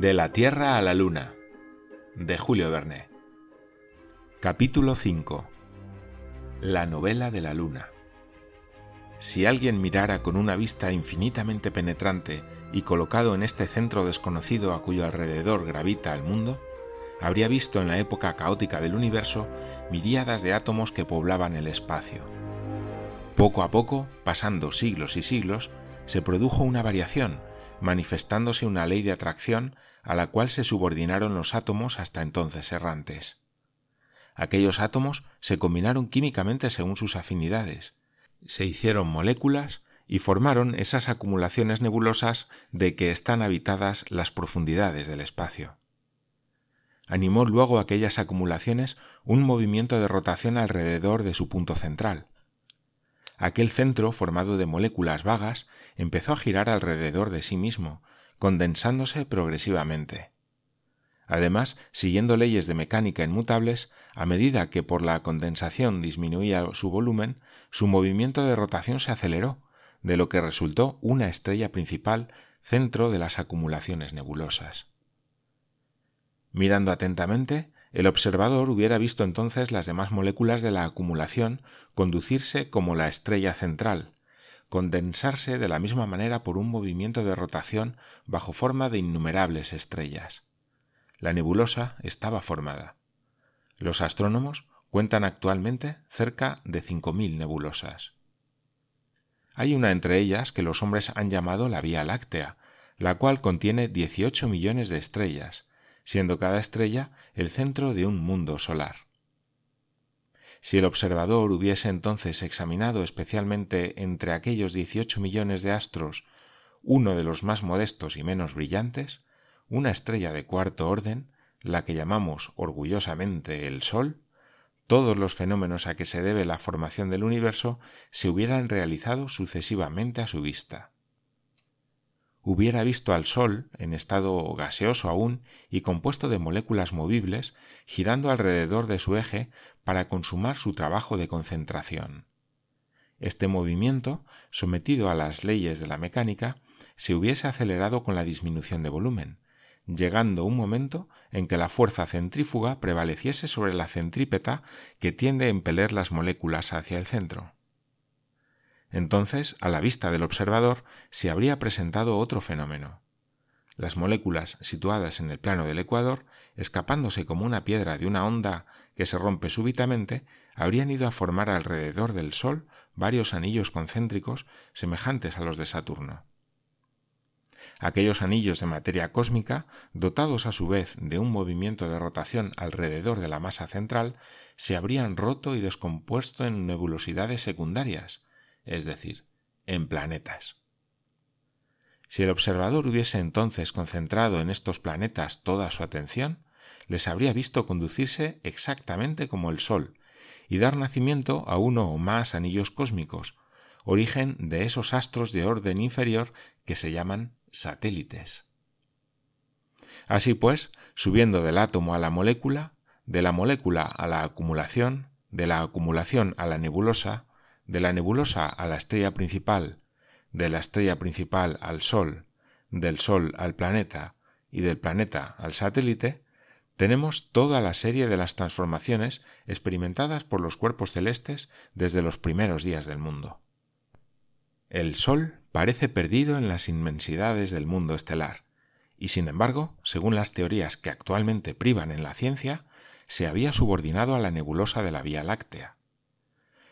De la Tierra a la Luna, de Julio Verne. Capítulo 5. La novela de la Luna. Si alguien mirara con una vista infinitamente penetrante y colocado en este centro desconocido a cuyo alrededor gravita el mundo, habría visto en la época caótica del universo miríadas de átomos que poblaban el espacio. Poco a poco, pasando siglos y siglos, se produjo una variación, manifestándose una ley de atracción a la cual se subordinaron los átomos hasta entonces errantes. Aquellos átomos se combinaron químicamente según sus afinidades, se hicieron moléculas y formaron esas acumulaciones nebulosas de que están habitadas las profundidades del espacio. Animó luego aquellas acumulaciones un movimiento de rotación alrededor de su punto central, aquel centro formado de moléculas vagas empezó a girar alrededor de sí mismo, condensándose progresivamente. Además, siguiendo leyes de mecánica inmutables, a medida que por la condensación disminuía su volumen, su movimiento de rotación se aceleró, de lo que resultó una estrella principal, centro de las acumulaciones nebulosas. Mirando atentamente, el observador hubiera visto entonces las demás moléculas de la acumulación conducirse como la estrella central, condensarse de la misma manera por un movimiento de rotación bajo forma de innumerables estrellas. La nebulosa estaba formada. Los astrónomos cuentan actualmente cerca de 5.000 nebulosas. Hay una entre ellas que los hombres han llamado la Vía Láctea, la cual contiene 18 millones de estrellas, siendo cada estrella el centro de un mundo solar. Si el observador hubiese entonces examinado especialmente entre aquellos 18 millones de astros uno de los más modestos y menos brillantes, una estrella de cuarto orden, la que llamamos orgullosamente el Sol, todos los fenómenos a que se debe la formación del universo se hubieran realizado sucesivamente a su vista hubiera visto al Sol, en estado gaseoso aún y compuesto de moléculas movibles, girando alrededor de su eje para consumar su trabajo de concentración. Este movimiento, sometido a las leyes de la mecánica, se hubiese acelerado con la disminución de volumen, llegando un momento en que la fuerza centrífuga prevaleciese sobre la centrípeta que tiende a empeler las moléculas hacia el centro. Entonces, a la vista del observador, se habría presentado otro fenómeno. Las moléculas situadas en el plano del ecuador, escapándose como una piedra de una onda que se rompe súbitamente, habrían ido a formar alrededor del Sol varios anillos concéntricos semejantes a los de Saturno. Aquellos anillos de materia cósmica, dotados a su vez de un movimiento de rotación alrededor de la masa central, se habrían roto y descompuesto en nebulosidades secundarias, es decir, en planetas. Si el observador hubiese entonces concentrado en estos planetas toda su atención, les habría visto conducirse exactamente como el Sol y dar nacimiento a uno o más anillos cósmicos, origen de esos astros de orden inferior que se llaman satélites. Así pues, subiendo del átomo a la molécula, de la molécula a la acumulación, de la acumulación a la nebulosa, de la nebulosa a la estrella principal, de la estrella principal al Sol, del Sol al planeta y del planeta al satélite, tenemos toda la serie de las transformaciones experimentadas por los cuerpos celestes desde los primeros días del mundo. El Sol parece perdido en las inmensidades del mundo estelar, y sin embargo, según las teorías que actualmente privan en la ciencia, se había subordinado a la nebulosa de la Vía Láctea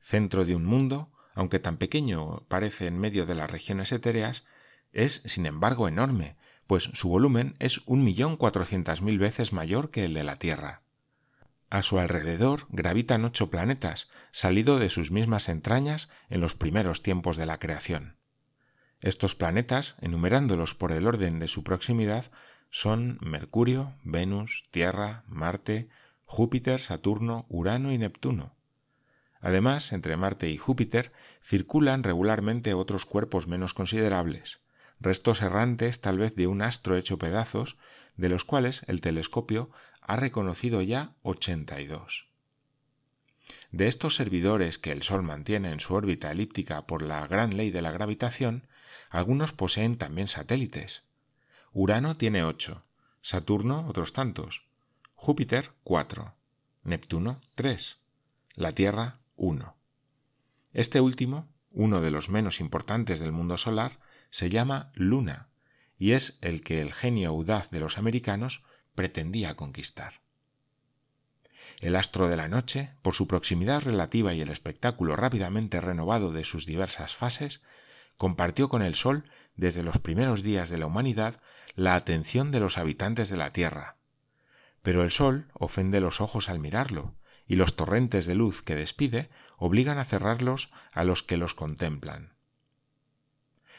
centro de un mundo, aunque tan pequeño parece en medio de las regiones etéreas, es sin embargo enorme, pues su volumen es un millón cuatrocientas mil veces mayor que el de la Tierra. A su alrededor gravitan ocho planetas, salido de sus mismas entrañas en los primeros tiempos de la creación. Estos planetas, enumerándolos por el orden de su proximidad, son Mercurio, Venus, Tierra, Marte, Júpiter, Saturno, Urano y Neptuno. Además, entre Marte y Júpiter circulan regularmente otros cuerpos menos considerables, restos errantes tal vez de un astro hecho pedazos, de los cuales el telescopio ha reconocido ya 82. De estos servidores que el Sol mantiene en su órbita elíptica por la gran ley de la gravitación, algunos poseen también satélites. Urano tiene ocho, Saturno otros tantos, Júpiter cuatro, Neptuno tres, la Tierra uno. Este último, uno de los menos importantes del mundo solar, se llama Luna, y es el que el genio audaz de los americanos pretendía conquistar. El astro de la noche, por su proximidad relativa y el espectáculo rápidamente renovado de sus diversas fases, compartió con el Sol, desde los primeros días de la humanidad, la atención de los habitantes de la Tierra. Pero el Sol ofende los ojos al mirarlo, y los torrentes de luz que despide obligan a cerrarlos a los que los contemplan.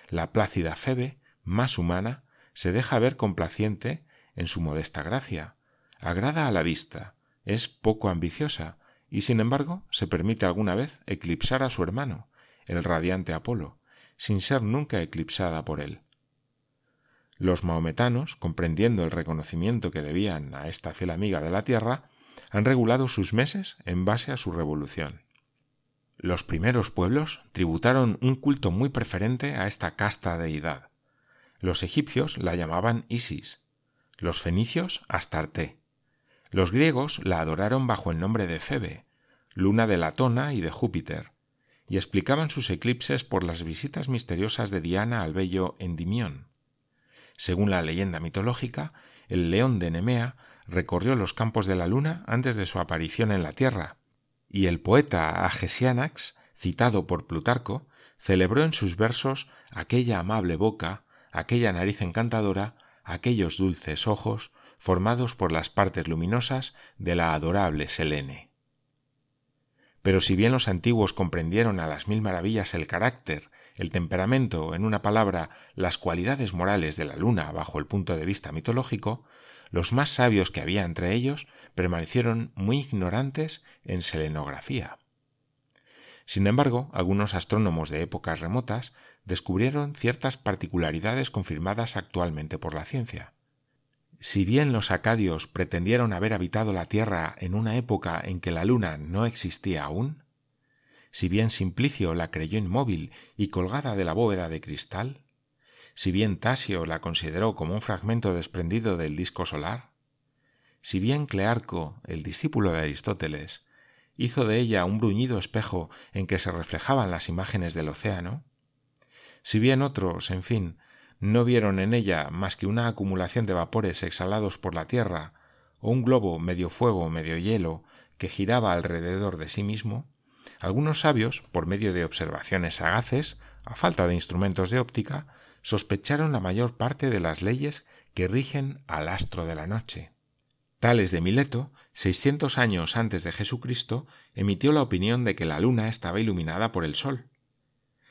La plácida Febe, más humana, se deja ver complaciente en su modesta gracia, agrada a la vista, es poco ambiciosa y sin embargo se permite alguna vez eclipsar a su hermano, el radiante Apolo, sin ser nunca eclipsada por él. Los maometanos, comprendiendo el reconocimiento que debían a esta fiel amiga de la tierra, han regulado sus meses en base a su revolución. Los primeros pueblos tributaron un culto muy preferente a esta casta deidad. Los egipcios la llamaban Isis, los fenicios Astarte, los griegos la adoraron bajo el nombre de Febe, luna de Latona y de Júpiter, y explicaban sus eclipses por las visitas misteriosas de Diana al bello Endimión. Según la leyenda mitológica, el león de Nemea recorrió los campos de la luna antes de su aparición en la Tierra, y el poeta Agesianax, citado por Plutarco, celebró en sus versos aquella amable boca, aquella nariz encantadora, aquellos dulces ojos, formados por las partes luminosas de la adorable Selene. Pero si bien los antiguos comprendieron a las mil maravillas el carácter, el temperamento, en una palabra, las cualidades morales de la luna bajo el punto de vista mitológico, los más sabios que había entre ellos permanecieron muy ignorantes en selenografía. Sin embargo, algunos astrónomos de épocas remotas descubrieron ciertas particularidades confirmadas actualmente por la ciencia. Si bien los acadios pretendieron haber habitado la Tierra en una época en que la Luna no existía aún, si bien Simplicio la creyó inmóvil y colgada de la bóveda de cristal, si bien Tasio la consideró como un fragmento desprendido del disco solar, si bien Clearco, el discípulo de Aristóteles, hizo de ella un bruñido espejo en que se reflejaban las imágenes del océano, si bien otros, en fin, no vieron en ella más que una acumulación de vapores exhalados por la Tierra, o un globo medio fuego, medio hielo, que giraba alrededor de sí mismo, algunos sabios, por medio de observaciones sagaces, a falta de instrumentos de óptica, sospecharon la mayor parte de las leyes que rigen al astro de la noche. Tales de Mileto, seiscientos años antes de Jesucristo, emitió la opinión de que la luna estaba iluminada por el sol.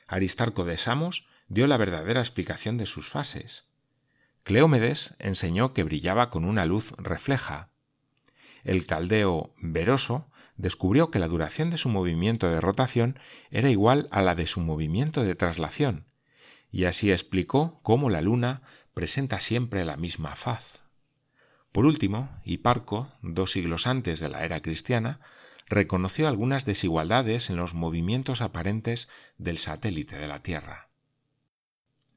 Aristarco de Samos dio la verdadera explicación de sus fases. Cleómedes enseñó que brillaba con una luz refleja. El caldeo Veroso descubrió que la duración de su movimiento de rotación era igual a la de su movimiento de traslación, y así explicó cómo la luna presenta siempre la misma faz. Por último, Hiparco, dos siglos antes de la era cristiana, reconoció algunas desigualdades en los movimientos aparentes del satélite de la Tierra.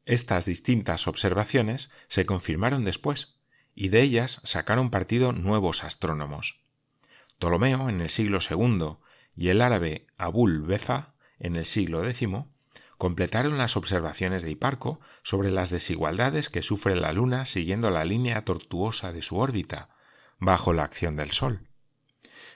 Estas distintas observaciones se confirmaron después, y de ellas sacaron partido nuevos astrónomos. Ptolomeo en el siglo II y el árabe Abul Beza en el siglo X completaron las observaciones de Hiparco sobre las desigualdades que sufre la Luna siguiendo la línea tortuosa de su órbita, bajo la acción del Sol.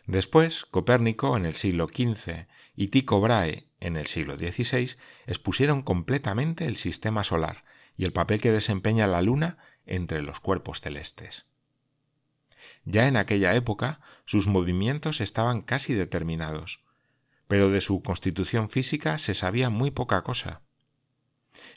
Después, Copérnico en el siglo XV y Tycho Brahe en el siglo XVI expusieron completamente el sistema solar y el papel que desempeña la Luna entre los cuerpos celestes. Ya en aquella época sus movimientos estaban casi determinados, pero de su constitución física se sabía muy poca cosa.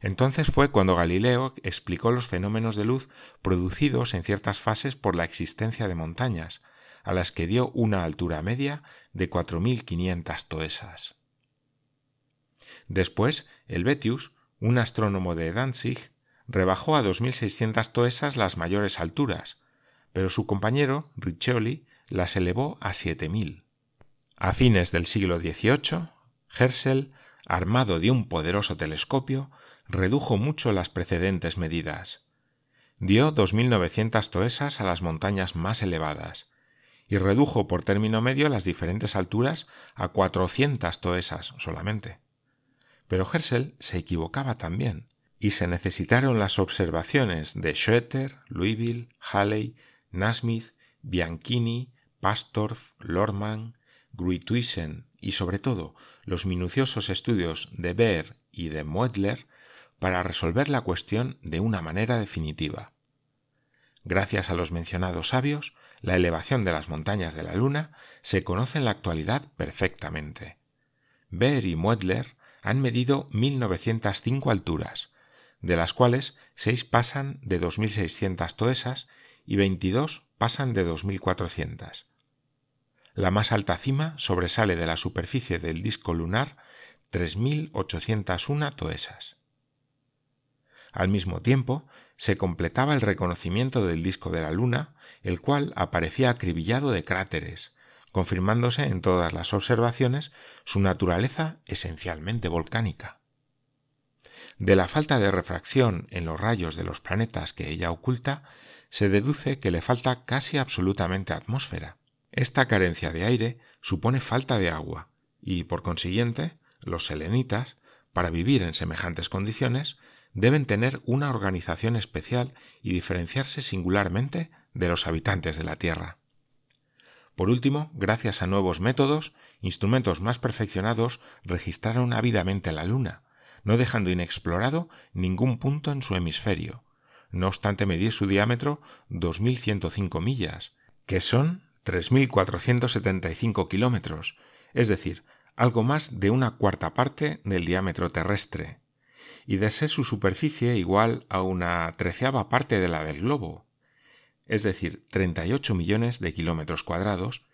Entonces fue cuando Galileo explicó los fenómenos de luz producidos en ciertas fases por la existencia de montañas, a las que dio una altura media de 4.500 toesas. Después, el Betius, un astrónomo de Danzig, rebajó a 2.600 toesas las mayores alturas, pero su compañero, Riccioli, las elevó a 7.000. A fines del siglo XVIII, Herschel, armado de un poderoso telescopio, redujo mucho las precedentes medidas. dio 2.900 toesas a las montañas más elevadas y redujo por término medio las diferentes alturas a 400 toesas solamente. Pero Herschel se equivocaba también, y se necesitaron las observaciones de Schoeter, Louisville, Halley, Nasmith, Bianchini, Pastorff, Lorman, Gruithuisen y sobre todo los minuciosos estudios de Beer y de Moedler para resolver la cuestión de una manera definitiva. Gracias a los mencionados sabios, la elevación de las montañas de la Luna se conoce en la actualidad perfectamente. Beer y Moedler han medido 1905 alturas, de las cuales 6 pasan de 2.600 toesas y 22 pasan de 2.400. La más alta cima sobresale de la superficie del disco lunar 3.801 toesas. Al mismo tiempo, se completaba el reconocimiento del disco de la Luna, el cual aparecía acribillado de cráteres, confirmándose en todas las observaciones su naturaleza esencialmente volcánica. De la falta de refracción en los rayos de los planetas que ella oculta, se deduce que le falta casi absolutamente atmósfera. Esta carencia de aire supone falta de agua, y por consiguiente, los selenitas, para vivir en semejantes condiciones, deben tener una organización especial y diferenciarse singularmente de los habitantes de la Tierra. Por último, gracias a nuevos métodos, instrumentos más perfeccionados registraron ávidamente la Luna, no dejando inexplorado ningún punto en su hemisferio, no obstante medir su diámetro 2.105 millas, que son 3.475 kilómetros, es decir, algo más de una cuarta parte del diámetro terrestre, y de ser su superficie igual a una treceava parte de la del globo, es decir, 38 millones de kilómetros cuadrados,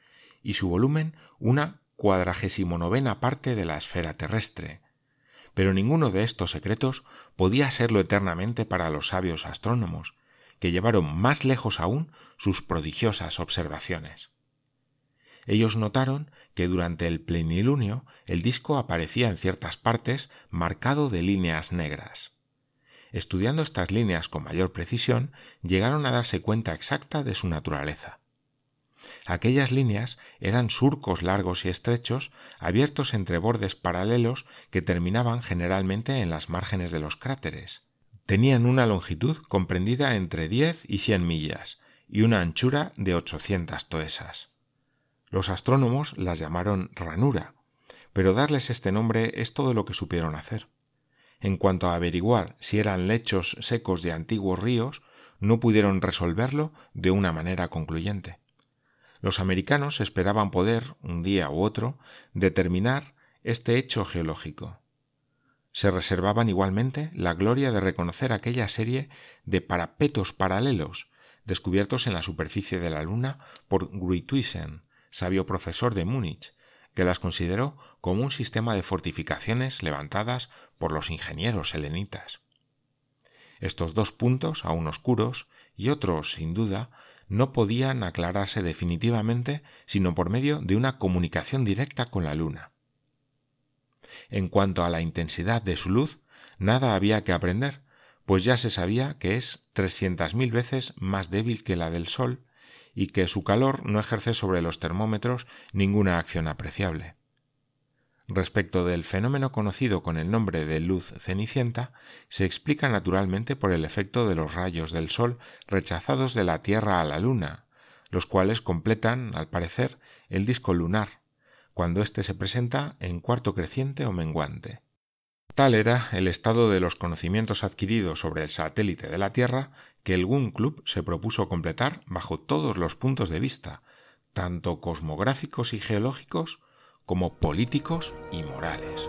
y su volumen una cuadragésimo novena parte de la esfera terrestre, pero ninguno de estos secretos podía serlo eternamente para los sabios astrónomos, que llevaron más lejos aún sus prodigiosas observaciones. Ellos notaron que durante el plenilunio el disco aparecía en ciertas partes marcado de líneas negras. Estudiando estas líneas con mayor precisión, llegaron a darse cuenta exacta de su naturaleza. Aquellas líneas eran surcos largos y estrechos, abiertos entre bordes paralelos que terminaban generalmente en las márgenes de los cráteres. Tenían una longitud comprendida entre 10 y 100 millas y una anchura de 800 toesas. Los astrónomos las llamaron ranura, pero darles este nombre es todo lo que supieron hacer. En cuanto a averiguar si eran lechos secos de antiguos ríos, no pudieron resolverlo de una manera concluyente. Los americanos esperaban poder, un día u otro, determinar este hecho geológico. Se reservaban igualmente la gloria de reconocer aquella serie de parapetos paralelos descubiertos en la superficie de la Luna por Gruithuisen, sabio profesor de Múnich, que las consideró como un sistema de fortificaciones levantadas por los ingenieros helenitas. Estos dos puntos, aún oscuros, y otros, sin duda, no podían aclararse definitivamente sino por medio de una comunicación directa con la Luna. En cuanto a la intensidad de su luz, nada había que aprender, pues ya se sabía que es trescientas mil veces más débil que la del Sol y que su calor no ejerce sobre los termómetros ninguna acción apreciable. Respecto del fenómeno conocido con el nombre de luz cenicienta, se explica naturalmente por el efecto de los rayos del Sol rechazados de la Tierra a la Luna, los cuales completan, al parecer, el disco lunar, cuando éste se presenta en cuarto creciente o menguante. Tal era el estado de los conocimientos adquiridos sobre el satélite de la Tierra que el Gun Club se propuso completar bajo todos los puntos de vista, tanto cosmográficos y geológicos como políticos y morales.